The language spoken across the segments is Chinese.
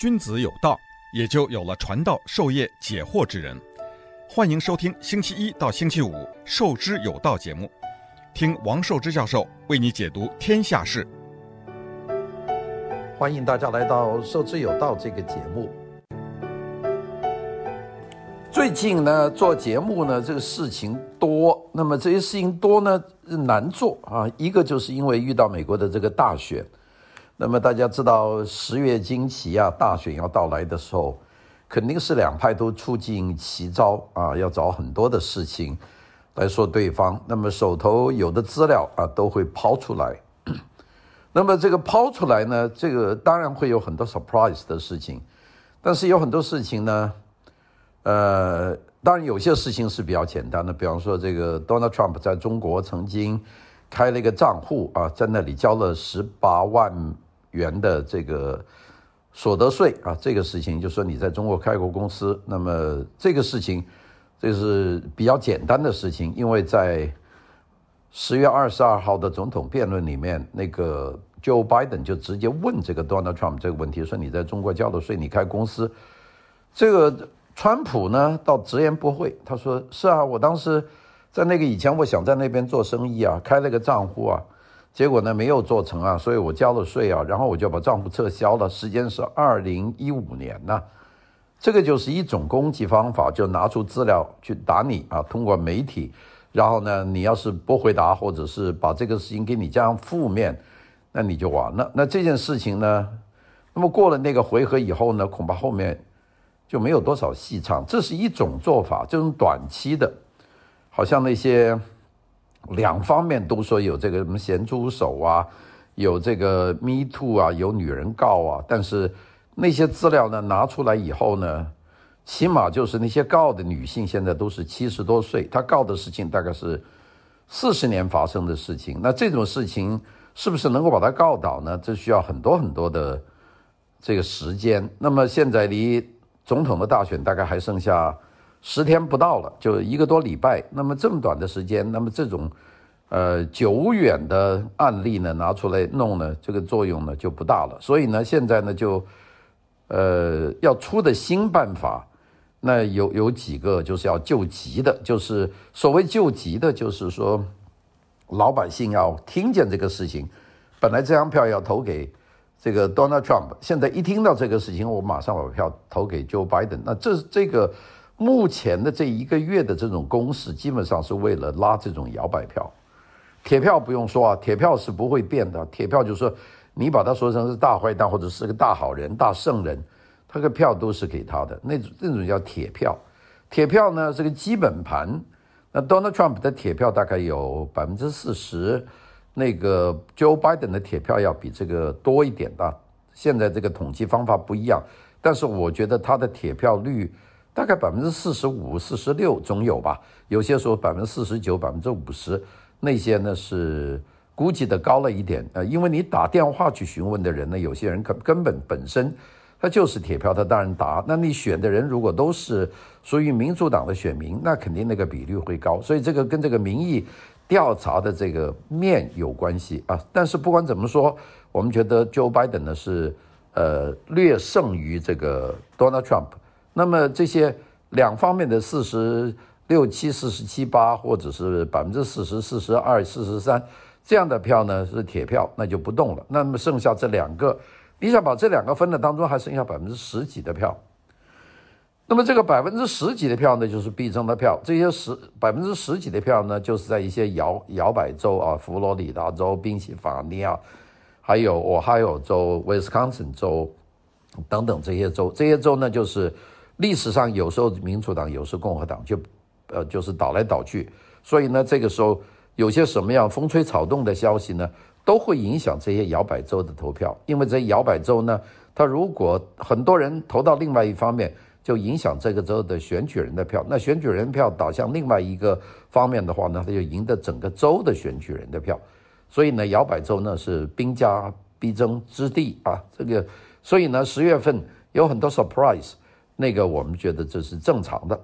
君子有道，也就有了传道授业解惑之人。欢迎收听星期一到星期五《授之有道》节目，听王寿之教授为你解读天下事。欢迎大家来到《授之有道》这个节目。最近呢，做节目呢，这个事情多，那么这些事情多呢，难做啊。一个就是因为遇到美国的这个大选。那么大家知道十月惊奇啊，大选要到来的时候，肯定是两派都出尽奇招啊，要找很多的事情来说对方。那么手头有的资料啊，都会抛出来。那么这个抛出来呢，这个当然会有很多 surprise 的事情，但是有很多事情呢，呃，当然有些事情是比较简单的，比方说这个 Donald Trump 在中国曾经开了一个账户啊，在那里交了十八万。元的这个所得税啊，这个事情就说你在中国开过公司，那么这个事情这是比较简单的事情，因为在十月二十二号的总统辩论里面，那个 Joe Biden 就直接问这个 Donald Trump 这个问题，说你在中国交的税，你开公司，这个川普呢倒直言不讳，他说是啊，我当时在那个以前，我想在那边做生意啊，开了个账户啊。结果呢，没有做成啊，所以我交了税啊，然后我就把账户撤销了。时间是二零一五年呢，这个就是一种攻击方法，就拿出资料去打你啊。通过媒体，然后呢，你要是不回答，或者是把这个事情给你加上负面，那你就完了。那这件事情呢，那么过了那个回合以后呢，恐怕后面就没有多少戏唱。这是一种做法，这种短期的，好像那些。两方面都说有这个什么咸猪手啊，有这个 Me Too 啊，有女人告啊，但是那些资料呢拿出来以后呢，起码就是那些告的女性现在都是七十多岁，她告的事情大概是四十年发生的事情，那这种事情是不是能够把她告倒呢？这需要很多很多的这个时间。那么现在离总统的大选大概还剩下。十天不到了，就一个多礼拜。那么这么短的时间，那么这种，呃，久远的案例呢，拿出来弄呢，这个作用呢就不大了。所以呢，现在呢就，呃，要出的新办法，那有有几个就是要救急的，就是所谓救急的，就是说，老百姓要听见这个事情，本来这张票要投给这个 Donald Trump，现在一听到这个事情，我马上把票投给 Joe Biden。那这这个。目前的这一个月的这种攻势，基本上是为了拉这种摇摆票。铁票不用说啊，铁票是不会变的。铁票就是说，你把它说成是大坏蛋或者是个大好人、大圣人，他个票都是给他的。那那种叫铁票。铁票呢是个基本盘。那 Donald Trump 的铁票大概有百分之四十，那个 Joe Biden 的铁票要比这个多一点的。现在这个统计方法不一样，但是我觉得他的铁票率。大概百分之四十五、四十六总有吧，有些时候百分之四十九、百分之五十，那些呢是估计的高了一点。呃，因为你打电话去询问的人呢，有些人根根本本身他就是铁票，他当然打。那你选的人如果都是属于民主党的选民，那肯定那个比率会高。所以这个跟这个民意调查的这个面有关系啊。但是不管怎么说，我们觉得 Joe Biden 呢是呃略胜于这个 Donald Trump。那么这些两方面的四十六七、四十七八，或者是百分之四十四十二、四十三这样的票呢，是铁票，那就不动了。那么剩下这两个，你想把这两个分的当中，还剩下百分之十几的票。那么这个百分之十几的票呢，就是必争的票。这些十百分之十几的票呢，就是在一些摇摇摆州啊，佛罗里达州、宾夕法尼亚，还有俄亥俄州、威斯康星州等等这些州。这些州呢，就是。历史上有时候民主党，有时候共和党就，呃，就是倒来倒去，所以呢，这个时候有些什么样风吹草动的消息呢，都会影响这些摇摆州的投票。因为这摇摆州呢，它如果很多人投到另外一方面，就影响这个州的选举人的票。那选举人票倒向另外一个方面的话呢，他就赢得整个州的选举人的票。所以呢，摇摆州呢是兵家必争之地啊。这个，所以呢，十月份有很多 surprise。那个我们觉得这是正常的，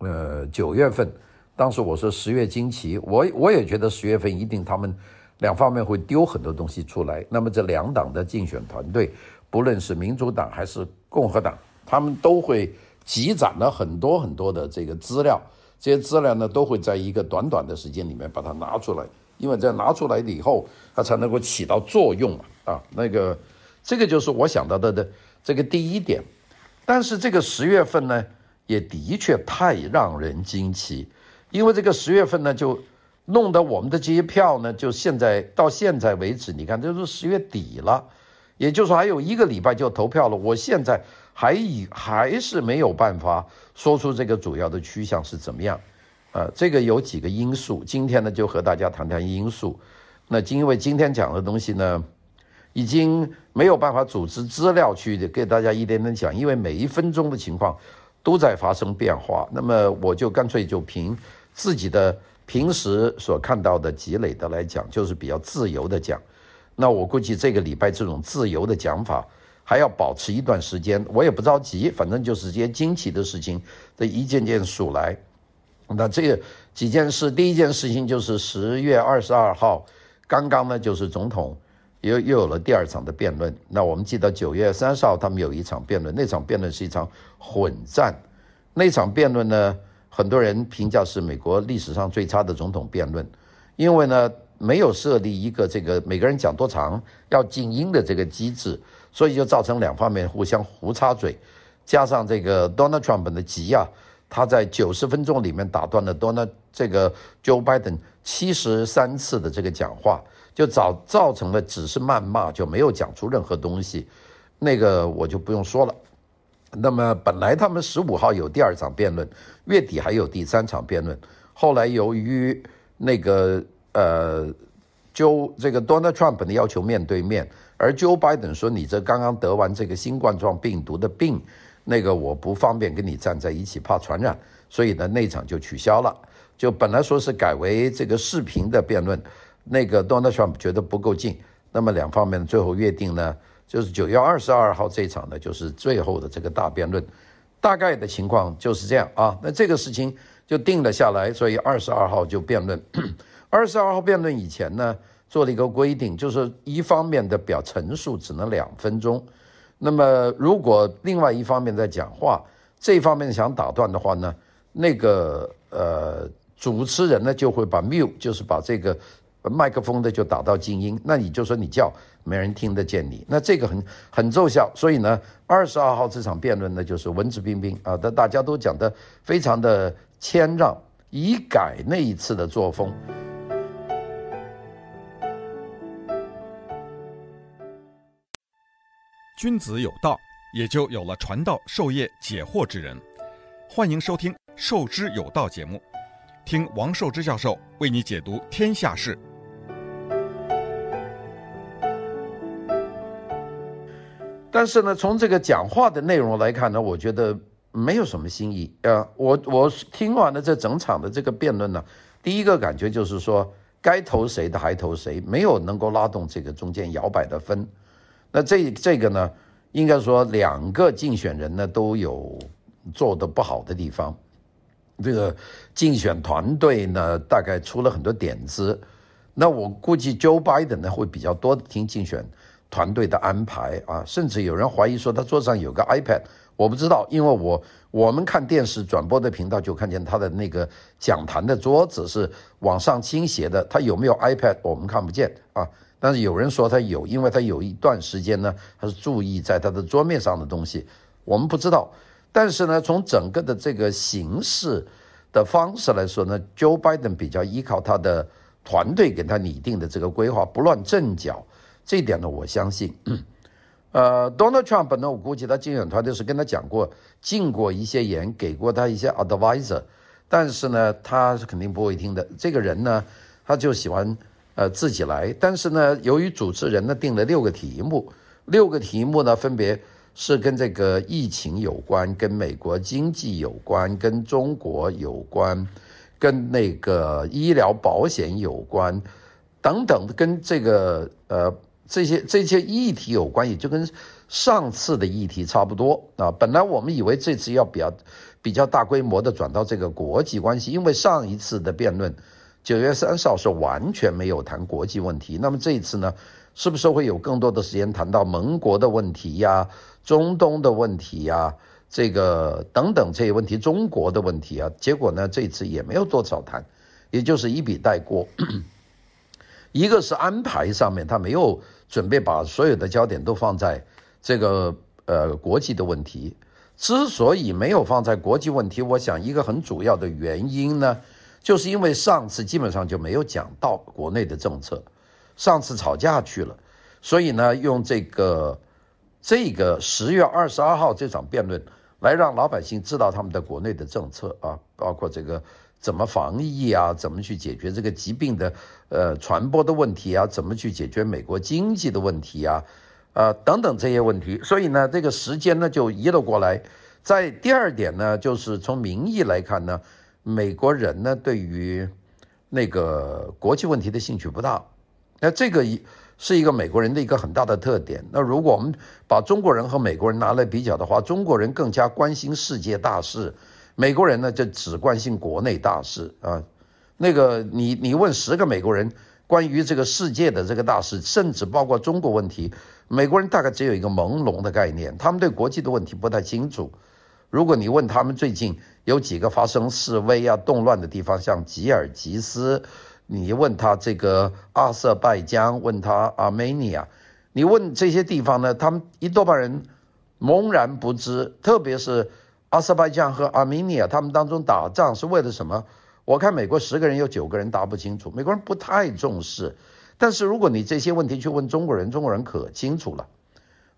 呃，九月份，当时我说十月惊奇，我我也觉得十月份一定他们两方面会丢很多东西出来。那么这两党的竞选团队不论是民主党还是共和党，他们都会积攒了很多很多的这个资料，这些资料呢都会在一个短短的时间里面把它拿出来，因为在拿出来了以后，它才能够起到作用嘛。啊，那个这个就是我想到的的这个第一点。但是这个十月份呢，也的确太让人惊奇，因为这个十月份呢就。弄得我们的这些票呢，就现在到现在为止，你看这都十月底了，也就是说还有一个礼拜就投票了。我现在还以还是没有办法说出这个主要的趋向是怎么样，呃，这个有几个因素。今天呢，就和大家谈谈因素。那因为今天讲的东西呢，已经没有办法组织资料去给大家一点点讲，因为每一分钟的情况都在发生变化。那么我就干脆就凭自己的。平时所看到的积累的来讲，就是比较自由的讲。那我估计这个礼拜这种自由的讲法还要保持一段时间。我也不着急，反正就是这些惊奇的事情，这一件件数来。那这个几件事，第一件事情就是十月二十二号，刚刚呢就是总统又又有了第二场的辩论。那我们记得九月三十号他们有一场辩论，那场辩论是一场混战，那场辩论呢。很多人评价是美国历史上最差的总统辩论，因为呢没有设立一个这个每个人讲多长要静音的这个机制，所以就造成两方面互相胡插嘴，加上这个 Donald Trump 的急啊，他在九十分钟里面打断了 Donald 这个 Joe Biden 七十三次的这个讲话，就造造成了只是谩骂，就没有讲出任何东西，那个我就不用说了。那么本来他们十五号有第二场辩论，月底还有第三场辩论。后来由于那个呃，Joe 这个 Donald Trump 的要求面对面，而 Joe Biden 说，你这刚刚得完这个新冠状病毒的病，那个我不方便跟你站在一起，怕传染，所以呢那场就取消了。就本来说是改为这个视频的辩论，那个 Donald Trump 觉得不够近，那么两方面最后约定呢，就是九月二十二号这场呢，就是最后的这个大辩论，大概的情况就是这样啊。那这个事情就定了下来，所以二十二号就辩论。二十二号辩论以前呢，做了一个规定，就是一方面的表陈述只能两分钟。那么如果另外一方面在讲话，这方面想打断的话呢，那个呃主持人呢就会把 mute，就是把这个。麦克风的就打到静音，那你就说你叫没人听得见你，那这个很很奏效。所以呢，二十二号这场辩论呢，就是文质彬彬啊，大家都讲得非常的谦让，以改那一次的作风。君子有道，也就有了传道授业解惑之人。欢迎收听《授之有道》节目，听王寿之教授为你解读天下事。但是呢，从这个讲话的内容来看呢，我觉得没有什么新意啊。我我听完了这整场的这个辩论呢，第一个感觉就是说，该投谁的还投谁，没有能够拉动这个中间摇摆的分。那这这个呢，应该说两个竞选人呢都有做得不好的地方。这个竞选团队呢，大概出了很多点子。那我估计 Joe Biden 呢会比较多的听竞选。团队的安排啊，甚至有人怀疑说他桌上有个 iPad，我不知道，因为我我们看电视转播的频道就看见他的那个讲坛的桌子是往上倾斜的，他有没有 iPad 我们看不见啊，但是有人说他有，因为他有一段时间呢，他是注意在他的桌面上的东西，我们不知道，但是呢，从整个的这个形式的方式来说呢，Joe Biden 比较依靠他的团队给他拟定的这个规划，不乱阵脚。这一点呢，我相信，呃，Donald Trump 呢，我估计他竞选团队是跟他讲过，进过一些言，给过他一些 advisor，但是呢，他是肯定不会听的。这个人呢，他就喜欢呃自己来，但是呢，由于主持人呢定了六个题目，六个题目呢分别是跟这个疫情有关，跟美国经济有关，跟中国有关，跟那个医疗保险有关，等等，跟这个呃。这些这些议题有关系，就跟上次的议题差不多啊。本来我们以为这次要比较比较大规模的转到这个国际关系，因为上一次的辩论九月三十号是完全没有谈国际问题。那么这一次呢，是不是会有更多的时间谈到盟国的问题呀、中东的问题呀、这个等等这些问题、中国的问题啊？结果呢，这次也没有多少谈，也就是一笔带过。一个是安排上面，他没有准备把所有的焦点都放在这个呃国际的问题。之所以没有放在国际问题，我想一个很主要的原因呢，就是因为上次基本上就没有讲到国内的政策，上次吵架去了，所以呢，用这个这个十月二十二号这场辩论来让老百姓知道他们的国内的政策啊，包括这个。怎么防疫啊？怎么去解决这个疾病的呃传播的问题啊？怎么去解决美国经济的问题啊？呃，等等这些问题。所以呢，这个时间呢就移了过来。在第二点呢，就是从民意来看呢，美国人呢对于那个国际问题的兴趣不大。那这个一是一个美国人的一个很大的特点。那如果我们把中国人和美国人拿来比较的话，中国人更加关心世界大事。美国人呢，就只关心国内大事啊。那个你你问十个美国人关于这个世界的这个大事，甚至包括中国问题，美国人大概只有一个朦胧的概念，他们对国际的问题不太清楚。如果你问他们最近有几个发生示威啊、动乱的地方，像吉尔吉斯，你问他这个阿塞拜疆，问他阿美尼亚，你问这些地方呢，他们一多半人茫然不知，特别是。阿塞拜疆和阿美尼亚，他们当中打仗是为了什么？我看美国十个人有九个人答不清楚，美国人不太重视。但是如果你这些问题去问中国人，中国人可清楚了。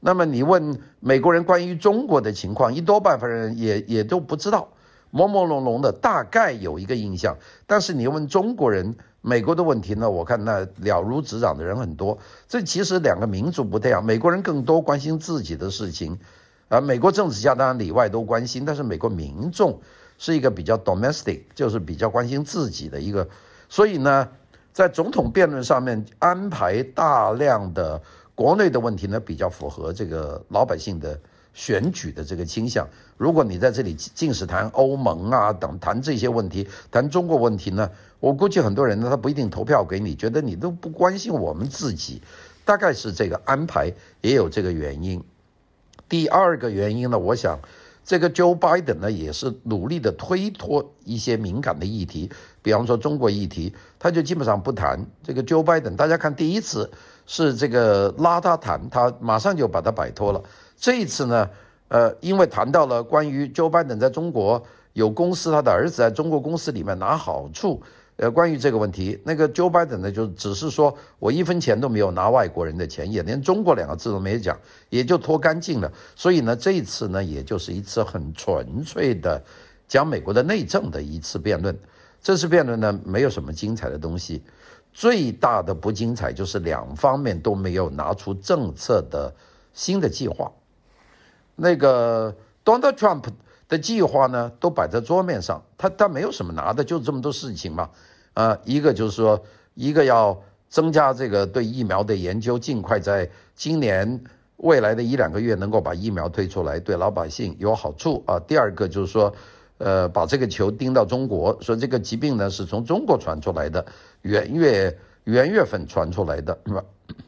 那么你问美国人关于中国的情况，一多半分人也也都不知道，朦朦胧胧的，大概有一个印象。但是你问中国人美国的问题呢？我看那了如指掌的人很多。这其实两个民族不太一样，美国人更多关心自己的事情。啊，美国政治家当然里外都关心，但是美国民众是一个比较 domestic，就是比较关心自己的一个，所以呢，在总统辩论上面安排大量的国内的问题呢，比较符合这个老百姓的选举的这个倾向。如果你在这里尽是谈欧盟啊等谈这些问题，谈中国问题呢，我估计很多人呢，他不一定投票给你，觉得你都不关心我们自己，大概是这个安排也有这个原因。第二个原因呢，我想，这个 Joe Biden 呢也是努力的推脱一些敏感的议题，比方说中国议题，他就基本上不谈。这个 Joe Biden，大家看第一次是这个拉他谈，他马上就把他摆脱了。这一次呢，呃，因为谈到了关于 Joe Biden 在中国有公司，他的儿子在中国公司里面拿好处。呃，关于这个问题，那个 Joe Biden 呢，就只是说我一分钱都没有拿外国人的钱，也连中国两个字都没讲，也就脱干净了。所以呢，这一次呢，也就是一次很纯粹的讲美国的内政的一次辩论。这次辩论呢，没有什么精彩的东西，最大的不精彩就是两方面都没有拿出政策的新的计划。那个 Donald Trump。的计划呢，都摆在桌面上，他他没有什么拿的，就这么多事情嘛，啊，一个就是说，一个要增加这个对疫苗的研究，尽快在今年未来的一两个月能够把疫苗推出来，对老百姓有好处啊。第二个就是说，呃，把这个球盯到中国，说这个疾病呢是从中国传出来的，元月元月份传出来的，是吧？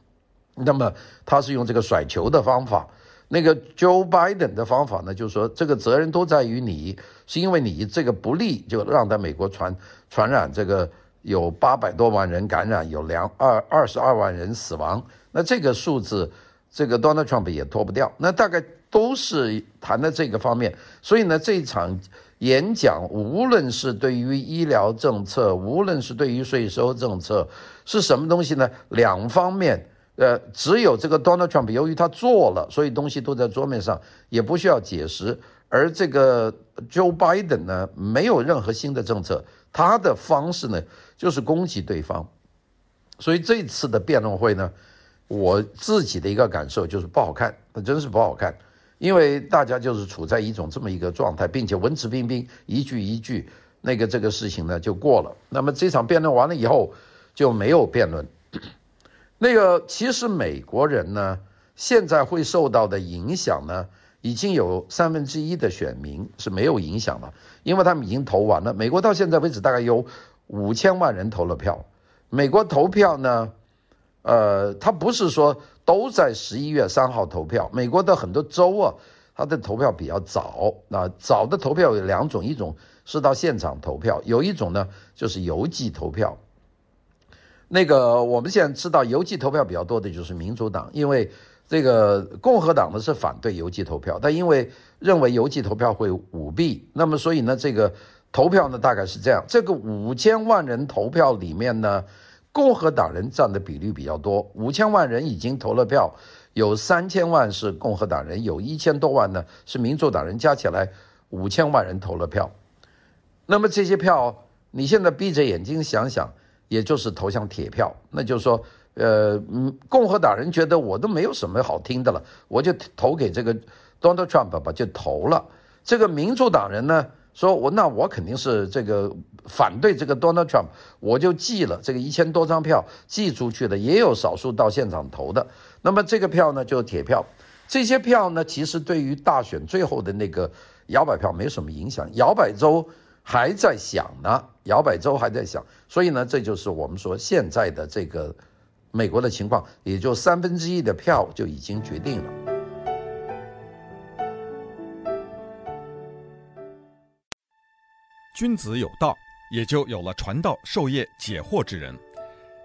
那么他是用这个甩球的方法。那个 Joe Biden 的方法呢，就是说这个责任都在于你，是因为你这个不利，就让在美国传传染这个有八百多万人感染，有两二二十二万人死亡。那这个数字，这个 Donald Trump 也脱不掉。那大概都是谈的这个方面。所以呢，这一场演讲，无论是对于医疗政策，无论是对于税收政策，是什么东西呢？两方面。呃，只有这个 Donald Trump，由于他做了，所以东西都在桌面上，也不需要解释。而这个 Joe Biden 呢，没有任何新的政策，他的方式呢，就是攻击对方。所以这次的辩论会呢，我自己的一个感受就是不好看，真是不好看，因为大家就是处在一种这么一个状态，并且文质彬彬，一句一句，那个这个事情呢就过了。那么这场辩论完了以后就没有辩论。那个其实美国人呢，现在会受到的影响呢，已经有三分之一的选民是没有影响了，因为他们已经投完了。美国到现在为止大概有五千万人投了票。美国投票呢，呃，他不是说都在十一月三号投票。美国的很多州啊，他的投票比较早。那早的投票有两种，一种是到现场投票，有一种呢就是邮寄投票。那个我们现在知道邮寄投票比较多的就是民主党，因为这个共和党呢是反对邮寄投票，但因为认为邮寄投票会舞弊，那么所以呢这个投票呢大概是这样，这个五千万人投票里面呢。共和党人占的比率比较多，五千万人已经投了票，有三千万是共和党人，有一千多万呢是民主党人，加起来五千万人投了票。那么这些票，你现在闭着眼睛想想，也就是投向铁票，那就是说，呃，共和党人觉得我都没有什么好听的了，我就投给这个 Donald Trump 吧，就投了。这个民主党人呢，说我那我肯定是这个。反对这个 Donald Trump，我就寄了这个一千多张票寄出去的，也有少数到现场投的。那么这个票呢，就是铁票。这些票呢，其实对于大选最后的那个摇摆票没什么影响。摇摆州还在想呢，摇摆州还在想。所以呢，这就是我们说现在的这个美国的情况，也就三分之一的票就已经决定了。君子有道。也就有了传道授业解惑之人。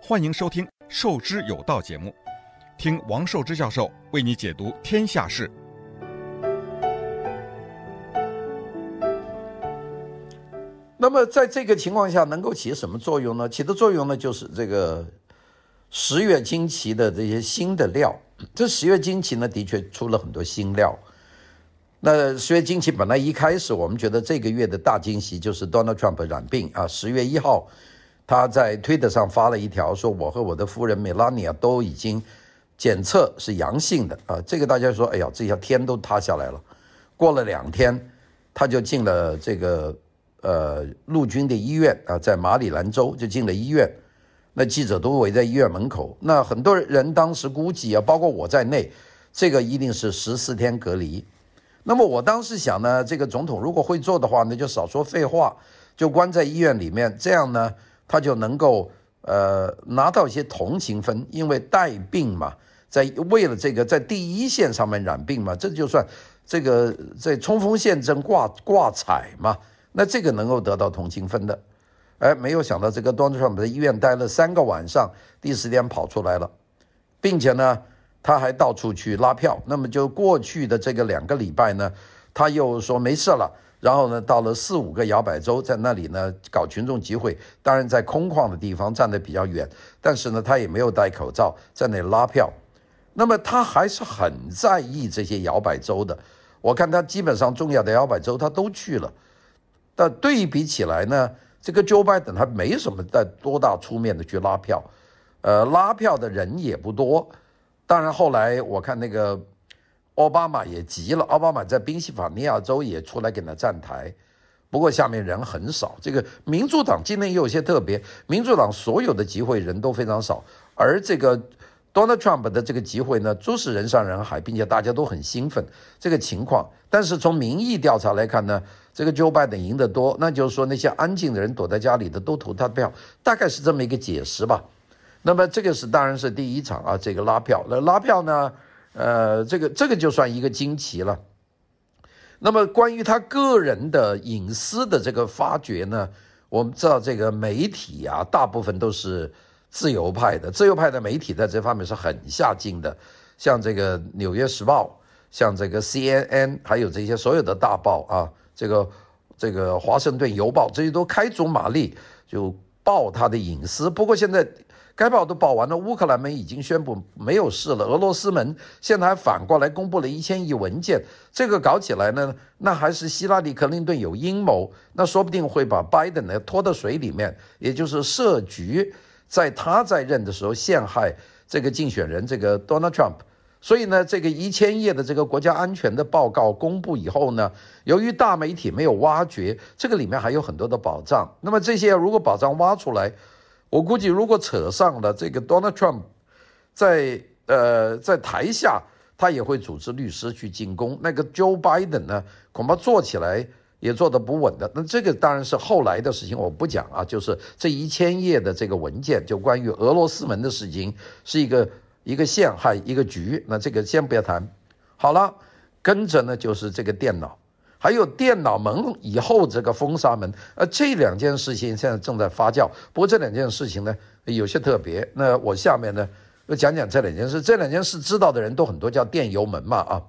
欢迎收听《授之有道》节目，听王寿之教授为你解读天下事。那么，在这个情况下，能够起什么作用呢？起的作用呢，就是这个十月惊奇的这些新的料。这十月惊奇呢，的确出了很多新料。那十月惊奇本来一开始我们觉得这个月的大惊喜就是 Donald Trump 染病啊，十月一号他在推特上发了一条说，我和我的夫人 Melania 都已经检测是阳性的啊，这个大家说哎呀，这下天都塌下来了。过了两天他就进了这个呃陆军的医院啊，在马里兰州就进了医院，那记者都围在医院门口，那很多人当时估计啊，包括我在内，这个一定是十四天隔离。那么我当时想呢，这个总统如果会做的话，那就少说废话，就关在医院里面，这样呢，他就能够呃拿到一些同情分，因为带病嘛，在为了这个在第一线上面染病嘛，这就算这个在冲锋陷阵挂挂彩嘛，那这个能够得到同情分的，哎，没有想到这个 Donald Trump 在医院待了三个晚上，第四天跑出来了，并且呢。他还到处去拉票，那么就过去的这个两个礼拜呢，他又说没事了，然后呢，到了四五个摇摆州，在那里呢搞群众集会，当然在空旷的地方站得比较远，但是呢，他也没有戴口罩，在那里拉票。那么他还是很在意这些摇摆州的，我看他基本上重要的摇摆州他都去了，但对比起来呢，这个 Joe Biden 他没什么在多大出面的去拉票，呃，拉票的人也不多。当然，后来我看那个奥巴马也急了，奥巴马在宾夕法尼亚州也出来给他站台，不过下面人很少。这个民主党今天也有些特别，民主党所有的集会人都非常少，而这个 Donald Trump 的这个集会呢，都是人山人海，并且大家都很兴奋这个情况。但是从民意调查来看呢，这个 Joe Biden 赢得多，那就是说那些安静的人躲在家里的都投他的票，大概是这么一个解释吧。那么这个是当然是第一场啊，这个拉票。那拉票呢，呃，这个这个就算一个惊奇了。那么关于他个人的隐私的这个发掘呢，我们知道这个媒体啊，大部分都是自由派的，自由派的媒体在这方面是很下劲的，像这个《纽约时报》，像这个 CNN，还有这些所有的大报啊，这个这个《华盛顿邮报》这些都开足马力就报他的隐私。不过现在。该报都报完了，乌克兰门已经宣布没有事了。俄罗斯门现在还反过来公布了一千亿文件，这个搞起来呢，那还是希拉里·克林顿有阴谋，那说不定会把拜登呢拖到水里面，也就是设局，在他在任的时候陷害这个竞选人这个 Donald Trump。所以呢，这个一千页的这个国家安全的报告公布以后呢，由于大媒体没有挖掘，这个里面还有很多的宝藏。那么这些如果宝藏挖出来，我估计，如果扯上了这个 Donald Trump，在呃在台下，他也会组织律师去进攻。那个 Joe Biden 呢，恐怕做起来也做得不稳的。那这个当然是后来的事情，我不讲啊。就是这一千页的这个文件，就关于俄罗斯门的事情，是一个一个陷害一个局。那这个先不要谈。好了，跟着呢就是这个电脑，还有电脑门以后这个封杀门。呃，这两件事情现在正在发酵。不过这两件事情呢有些特别。那我下面呢要讲讲这两件事。这两件事知道的人都很多，叫电油门嘛啊。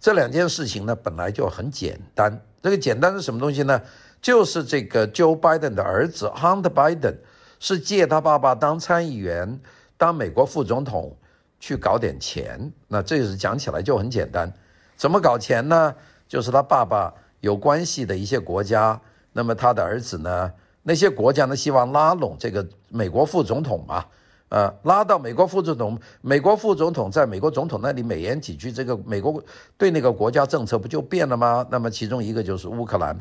这两件事情呢，本来就很简单。这个简单是什么东西呢？就是这个 Joe Biden 的儿子 Hunter Biden 是借他爸爸当参议员、当美国副总统去搞点钱。那这是讲起来就很简单。怎么搞钱呢？就是他爸爸有关系的一些国家，那么他的儿子呢，那些国家呢希望拉拢这个美国副总统嘛。呃，拉到美国副总统，美国副总统在美国总统那里美言几句，这个美国对那个国家政策不就变了吗？那么其中一个就是乌克兰，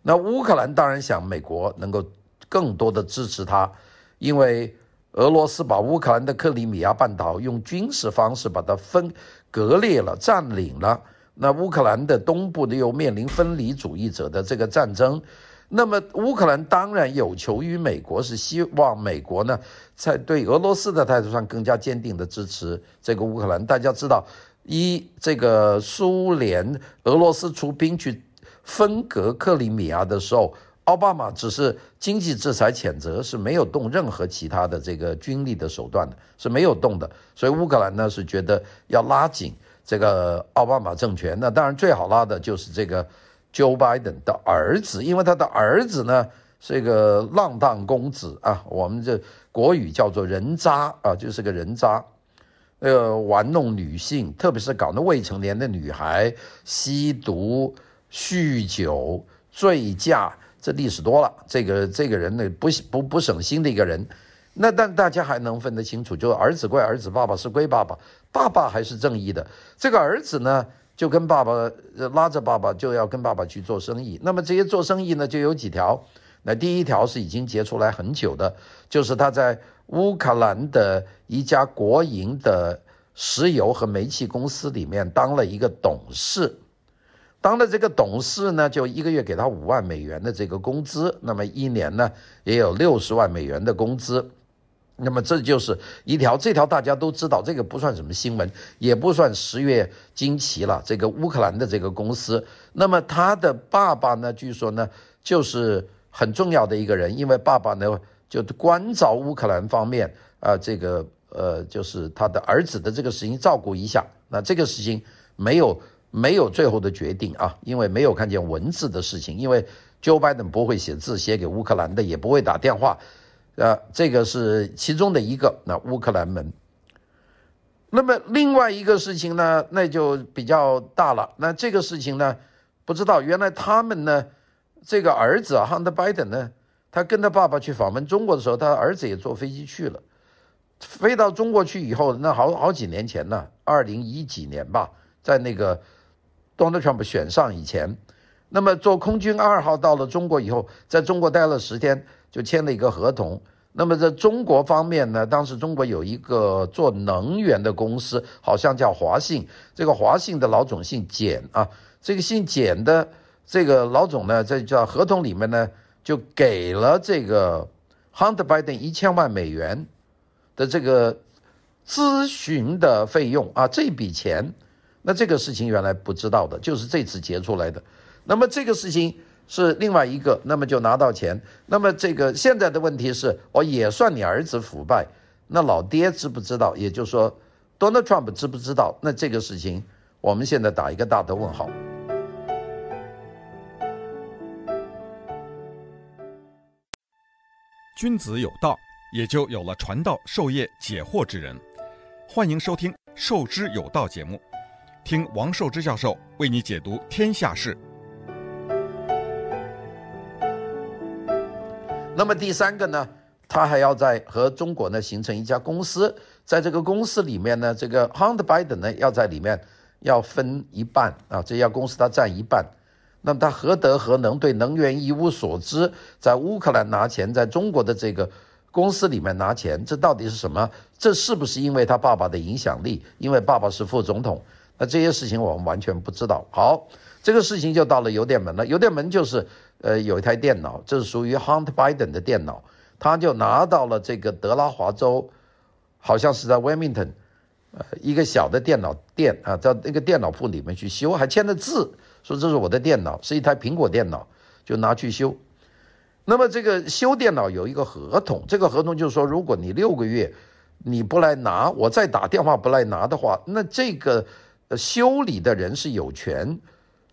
那乌克兰当然想美国能够更多的支持他，因为俄罗斯把乌克兰的克里米亚半岛用军事方式把它分割裂了、占领了，那乌克兰的东部呢又面临分离主义者的这个战争。那么乌克兰当然有求于美国，是希望美国呢在对俄罗斯的态度上更加坚定的支持这个乌克兰。大家知道，一这个苏联俄罗斯出兵去分割克里米亚的时候，奥巴马只是经济制裁谴责，是没有动任何其他的这个军力的手段的，是没有动的。所以乌克兰呢是觉得要拉紧这个奥巴马政权，那当然最好拉的就是这个。Joe Biden 的儿子，因为他的儿子呢是一个浪荡公子啊，我们这国语叫做人渣啊，就是个人渣，呃，玩弄女性，特别是搞那未成年的女孩，吸毒、酗酒、醉驾，这历史多了。这个这个人呢，不不不省心的一个人。那但大家还能分得清楚，就儿子归儿子，爸爸是归爸爸，爸爸还是正义的。这个儿子呢？就跟爸爸拉着爸爸就要跟爸爸去做生意，那么这些做生意呢，就有几条。那第一条是已经结出来很久的，就是他在乌克兰的一家国营的石油和煤气公司里面当了一个董事，当了这个董事呢，就一个月给他五万美元的这个工资，那么一年呢也有六十万美元的工资。那么这就是一条，这条大家都知道，这个不算什么新闻，也不算十月惊奇了。这个乌克兰的这个公司，那么他的爸爸呢，据说呢就是很重要的一个人，因为爸爸呢就关照乌克兰方面啊、这个呃就是他的儿子的这个事情照顾一下。那这个事情没有没有最后的决定啊，因为没有看见文字的事情，因为 Joe Biden 不会写字写给乌克兰的，也不会打电话。呃，这个是其中的一个，那乌克兰门。那么另外一个事情呢，那就比较大了。那这个事情呢，不知道原来他们呢，这个儿子啊，Hunter Biden 呢，他跟他爸爸去访问中国的时候，他儿子也坐飞机去了。飞到中国去以后，那好好几年前呢，二零一几年吧，在那个 Donald Trump 选上以前，那么坐空军二号到了中国以后，在中国待了十天。就签了一个合同。那么在中国方面呢，当时中国有一个做能源的公司，好像叫华信。这个华信的老总姓简啊，这个姓简的这个老总呢，在叫合同里面呢，就给了这个 Hunter Biden 一千万美元的这个咨询的费用啊，这笔钱。那这个事情原来不知道的，就是这次结出来的。那么这个事情。是另外一个，那么就拿到钱。那么这个现在的问题是，我也算你儿子腐败，那老爹知不知道？也就是说，Donald Trump 知不知道？那这个事情，我们现在打一个大的问号。君子有道，也就有了传道授业解惑之人。欢迎收听《授之有道》节目，听王寿之教授为你解读天下事。那么第三个呢，他还要在和中国呢形成一家公司，在这个公司里面呢，这个 Hunter Biden 呢要在里面要分一半啊，这家公司他占一半，那么他何德何能，对能源一无所知，在乌克兰拿钱，在中国的这个公司里面拿钱，这到底是什么？这是不是因为他爸爸的影响力？因为爸爸是副总统，那这些事情我们完全不知道。好，这个事情就到了邮电门了。邮电门就是呃有一台电脑，这是属于 Hunt Biden 的电脑，他就拿到了这个德拉华州，好像是在 Wilmington，呃一个小的电脑店啊，在那个电脑铺里面去修，还签了字，说这是我的电脑，是一台苹果电脑，就拿去修。那么这个修电脑有一个合同，这个合同就是说，如果你六个月你不来拿，我再打电话不来拿的话，那这个修理的人是有权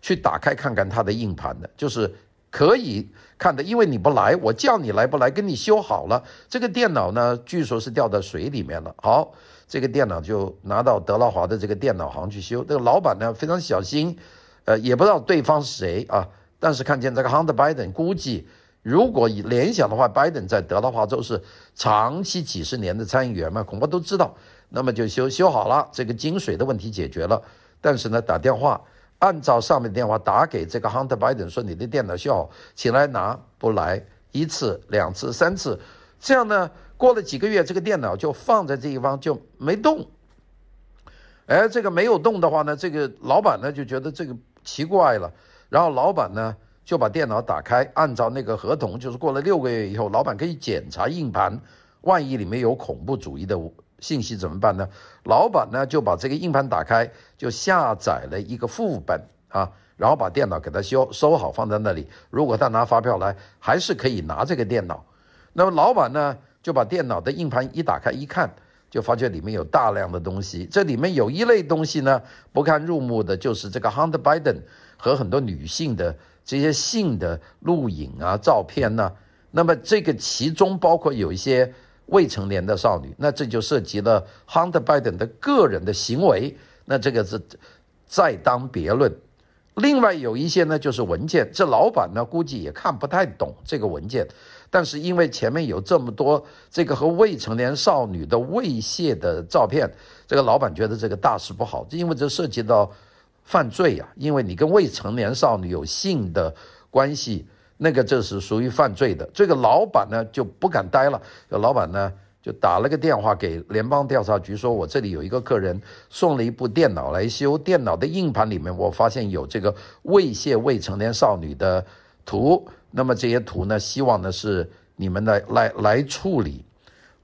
去打开看看他的硬盘的，就是可以看的。因为你不来，我叫你来不来，跟你修好了，这个电脑呢，据说是掉到水里面了。好，这个电脑就拿到德拉华的这个电脑行去修。这个老板呢，非常小心，呃，也不知道对方是谁啊，但是看见这个 Hunter Biden，估计。如果以联想的话，拜登在德拉华州是长期几十年的参议员嘛，恐怕都知道。那么就修修好了，这个金水的问题解决了。但是呢，打电话按照上面的电话打给这个 Hunter Biden 说：“你的电脑修好，请来拿。”不来一次、两次、三次，这样呢，过了几个月，这个电脑就放在这地方就没动。哎，这个没有动的话呢，这个老板呢就觉得这个奇怪了。然后老板呢。就把电脑打开，按照那个合同，就是过了六个月以后，老板可以检查硬盘，万一里面有恐怖主义的信息怎么办呢？老板呢就把这个硬盘打开，就下载了一个副本啊，然后把电脑给他修收好放在那里。如果他拿发票来，还是可以拿这个电脑。那么老板呢就把电脑的硬盘一打开一看，就发觉里面有大量的东西。这里面有一类东西呢不堪入目的，就是这个 Hunter Biden 和很多女性的。这些性的录影啊、照片呢、那么这个其中包括有一些未成年的少女，那这就涉及了 Hunter Biden 的个人的行为，那这个是再当别论。另外有一些呢，就是文件，这老板呢估计也看不太懂这个文件，但是因为前面有这么多这个和未成年少女的猥亵的照片，这个老板觉得这个大事不好，因为这涉及到。犯罪呀、啊，因为你跟未成年少女有性的关系，那个这是属于犯罪的。这个老板呢就不敢待了，这老板呢就打了个电话给联邦调查局，说我这里有一个客人送了一部电脑来修，电脑的硬盘里面我发现有这个猥亵未成年少女的图，那么这些图呢，希望呢是你们来来来处理。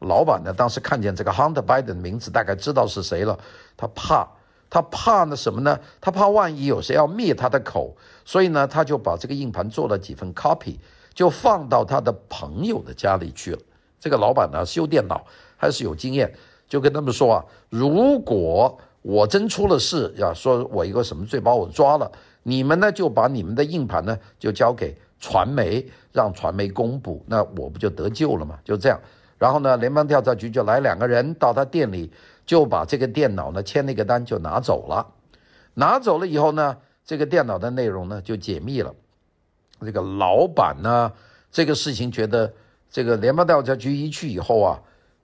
老板呢当时看见这个 Hunter Biden 的名字，大概知道是谁了，他怕。他怕呢什么呢？他怕万一有谁要灭他的口，所以呢，他就把这个硬盘做了几份 copy，就放到他的朋友的家里去了。这个老板呢，修电脑还是有经验，就跟他们说啊，如果我真出了事，要说我一个什么罪把我抓了，你们呢就把你们的硬盘呢就交给传媒，让传媒公布，那我不就得救了吗？就这样。然后呢，联邦调查局就来两个人到他店里。就把这个电脑呢签那个单就拿走了，拿走了以后呢，这个电脑的内容呢就解密了。这个老板呢，这个事情觉得这个联邦调查局一去以后啊，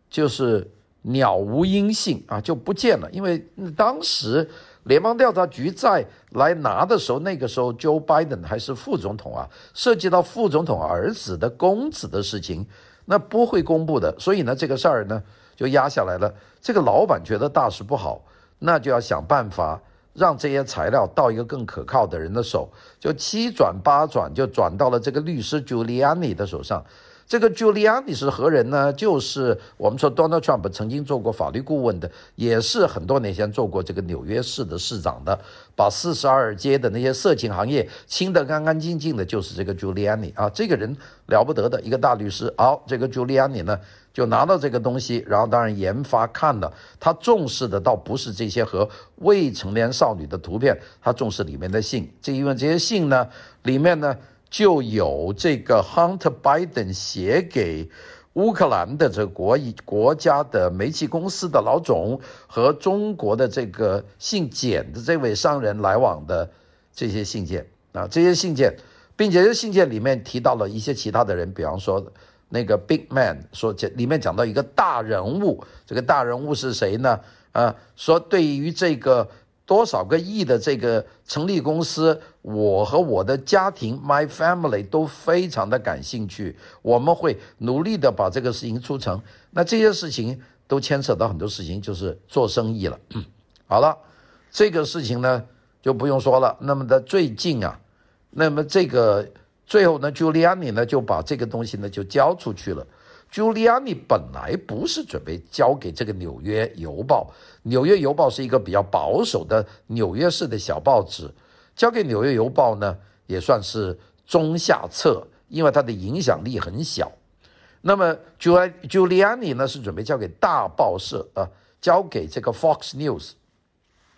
就是鸟无音信啊，就不见了。因为当时联邦调查局再来拿的时候，那个时候 Joe Biden 还是副总统啊，涉及到副总统儿子的公子的事情，那不会公布的。所以呢，这个事儿呢。就压下来了。这个老板觉得大事不好，那就要想办法让这些材料到一个更可靠的人的手。就七转八转，就转到了这个律师 Giuliani 的手上。这个 Giuliani 是何人呢？就是我们说 Donald Trump 曾经做过法律顾问的，也是很多年前做过这个纽约市的市长的，把四十二街的那些色情行业清得干干净净的，就是这个 Giuliani 啊，这个人了不得的一个大律师。好，这个 Giuliani 呢，就拿到这个东西，然后当然研发看了，他重视的倒不是这些和未成年少女的图片，他重视里面的信，这因为这些信呢，里面呢。就有这个 Hunter Biden 写给乌克兰的这个国国家的煤气公司的老总和中国的这个姓简的这位商人来往的这些信件啊，这些信件，并且这信件里面提到了一些其他的人，比方说那个 Big Man 说这里面讲到一个大人物，这个大人物是谁呢？啊，说对于这个。多少个亿的这个成立公司，我和我的家庭，my family 都非常的感兴趣，我们会努力的把这个事情促成。那这些事情都牵扯到很多事情，就是做生意了。好了，这个事情呢就不用说了。那么的最近啊，那么这个最后呢，Giuliani 呢就把这个东西呢就交出去了。Giuliani 本来不是准备交给这个《纽约邮报》，《纽约邮报》是一个比较保守的纽约市的小报纸，交给《纽约邮报》呢也算是中下策，因为它的影响力很小。那么 Giuliani 呢是准备交给大报社啊，交给这个 Fox News。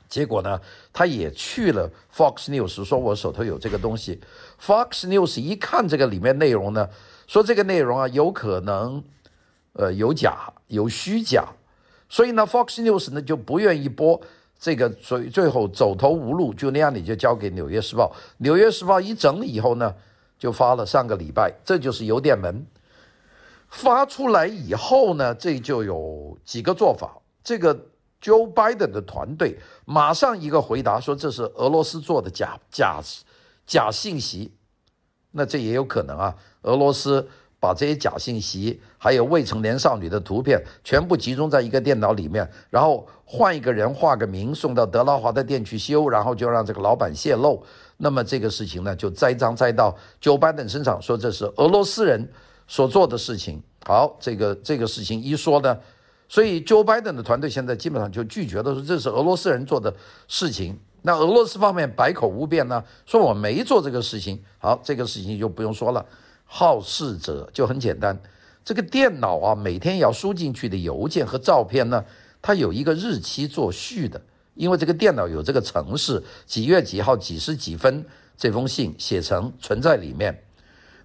结果呢，他也去了 Fox News，说我手头有这个东西。Fox News 一看这个里面内容呢，说这个内容啊有可能，呃有假有虚假，所以呢 Fox News 呢就不愿意播这个，所以最后走投无路，就那样你就交给纽约时报。纽约时报一整理以后呢，就发了上个礼拜，这就是邮电门。发出来以后呢，这就有几个做法。这个 Joe Biden 的团队马上一个回答说，这是俄罗斯做的假假假信息。那这也有可能啊，俄罗斯把这些假信息还有未成年少女的图片全部集中在一个电脑里面，然后换一个人化个名送到德拉华的店去修，然后就让这个老板泄露。那么这个事情呢，就栽赃栽到 Joe Biden 身上，说这是俄罗斯人。所做的事情，好，这个这个事情一说呢，所以 Joe Biden 的团队现在基本上就拒绝了，说这是俄罗斯人做的事情。那俄罗斯方面百口无辩呢，说我没做这个事情。好，这个事情就不用说了。好事者就很简单，这个电脑啊，每天要输进去的邮件和照片呢，它有一个日期做序的，因为这个电脑有这个程式，几月几号几时几分这封信写成存在里面。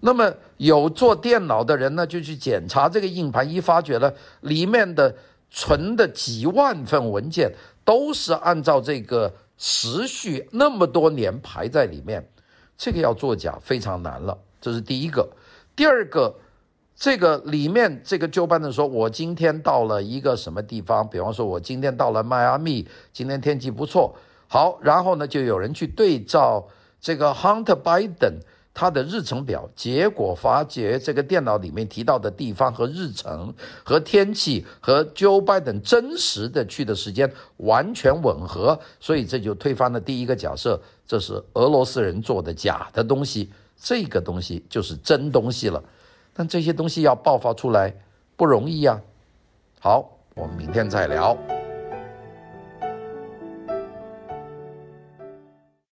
那么有做电脑的人呢，就去检查这个硬盘，一发觉了里面的存的几万份文件都是按照这个时序那么多年排在里面，这个要作假非常难了。这是第一个。第二个，这个里面这个就班的说，我今天到了一个什么地方，比方说我今天到了迈阿密，今天天气不错。好，然后呢，就有人去对照这个 Hunter Biden。他的日程表，结果发觉这个电脑里面提到的地方和日程和天气和 Joe Biden 真实的去的时间完全吻合，所以这就推翻了第一个假设，这是俄罗斯人做的假的东西，这个东西就是真东西了。但这些东西要爆发出来不容易呀。好，我们明天再聊。